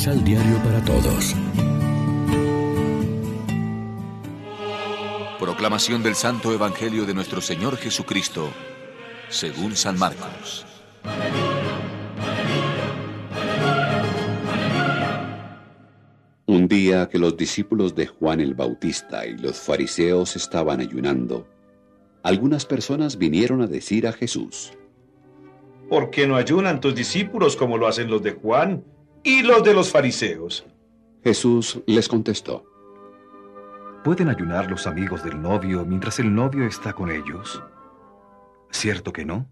Misal Diario para Todos. Proclamación del Santo Evangelio de nuestro Señor Jesucristo, según San Marcos. Un día que los discípulos de Juan el Bautista y los fariseos estaban ayunando, algunas personas vinieron a decir a Jesús, ¿Por qué no ayunan tus discípulos como lo hacen los de Juan y los de los fariseos? Jesús les contestó, ¿Pueden ayunar los amigos del novio mientras el novio está con ellos? ¿Cierto que no?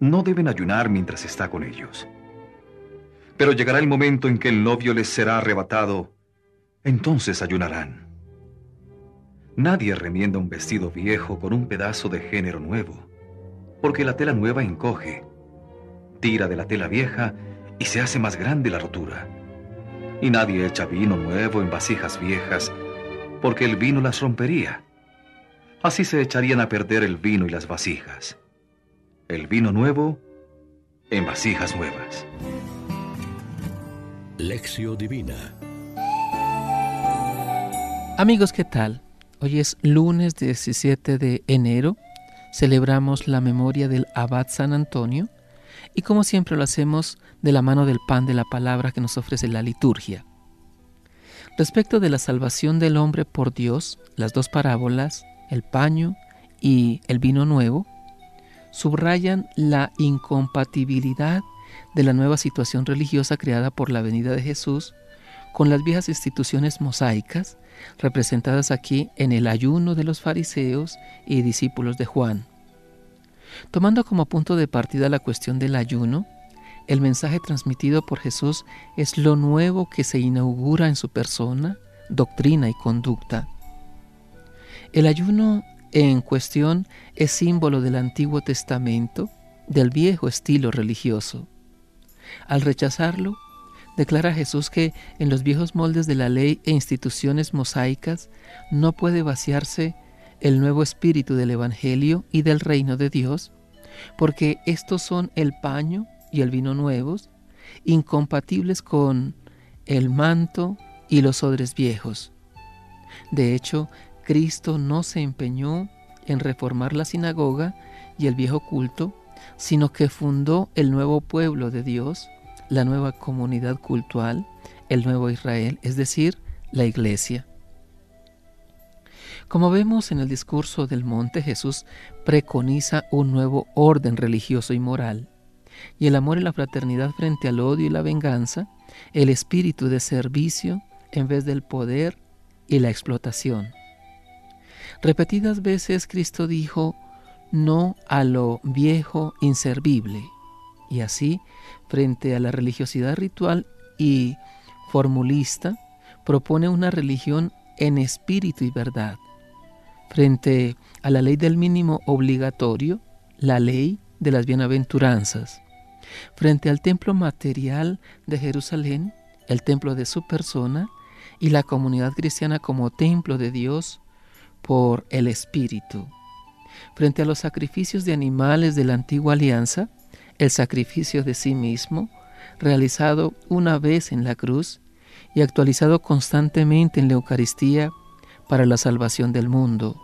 No deben ayunar mientras está con ellos. Pero llegará el momento en que el novio les será arrebatado, entonces ayunarán. Nadie remienda un vestido viejo con un pedazo de género nuevo, porque la tela nueva encoge. Tira de la tela vieja y se hace más grande la rotura. Y nadie echa vino nuevo en vasijas viejas, porque el vino las rompería. Así se echarían a perder el vino y las vasijas. El vino nuevo en vasijas nuevas. Lección Divina. Amigos, ¿qué tal? Hoy es lunes 17 de enero. Celebramos la memoria del Abad San Antonio y como siempre lo hacemos de la mano del pan de la palabra que nos ofrece la liturgia. Respecto de la salvación del hombre por Dios, las dos parábolas, el paño y el vino nuevo, subrayan la incompatibilidad de la nueva situación religiosa creada por la venida de Jesús con las viejas instituciones mosaicas representadas aquí en el ayuno de los fariseos y discípulos de Juan. Tomando como punto de partida la cuestión del ayuno, el mensaje transmitido por Jesús es lo nuevo que se inaugura en su persona, doctrina y conducta. El ayuno en cuestión es símbolo del Antiguo Testamento, del viejo estilo religioso. Al rechazarlo, declara Jesús que en los viejos moldes de la ley e instituciones mosaicas no puede vaciarse el nuevo espíritu del Evangelio y del reino de Dios, porque estos son el paño y el vino nuevos, incompatibles con el manto y los odres viejos. De hecho, Cristo no se empeñó en reformar la sinagoga y el viejo culto, sino que fundó el nuevo pueblo de Dios, la nueva comunidad cultural, el nuevo Israel, es decir, la iglesia. Como vemos en el discurso del monte, Jesús preconiza un nuevo orden religioso y moral, y el amor y la fraternidad frente al odio y la venganza, el espíritu de servicio en vez del poder y la explotación. Repetidas veces Cristo dijo no a lo viejo inservible, y así, frente a la religiosidad ritual y formulista, propone una religión en espíritu y verdad. Frente a la ley del mínimo obligatorio, la ley de las bienaventuranzas. Frente al templo material de Jerusalén, el templo de su persona, y la comunidad cristiana como templo de Dios por el Espíritu. Frente a los sacrificios de animales de la antigua alianza, el sacrificio de sí mismo, realizado una vez en la cruz y actualizado constantemente en la Eucaristía para la salvación del mundo.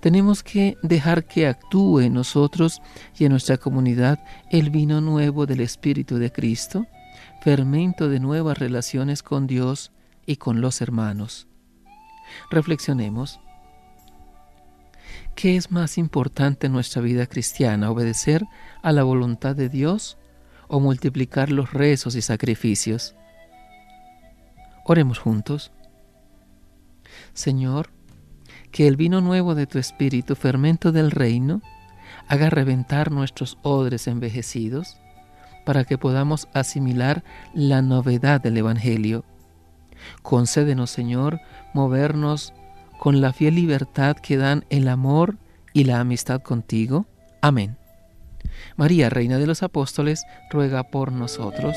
Tenemos que dejar que actúe en nosotros y en nuestra comunidad el vino nuevo del Espíritu de Cristo, fermento de nuevas relaciones con Dios y con los hermanos. Reflexionemos. ¿Qué es más importante en nuestra vida cristiana, obedecer a la voluntad de Dios o multiplicar los rezos y sacrificios? Oremos juntos. Señor, que el vino nuevo de tu espíritu, fermento del reino, haga reventar nuestros odres envejecidos, para que podamos asimilar la novedad del Evangelio. Concédenos, Señor, movernos con la fiel libertad que dan el amor y la amistad contigo. Amén. María, Reina de los Apóstoles, ruega por nosotros.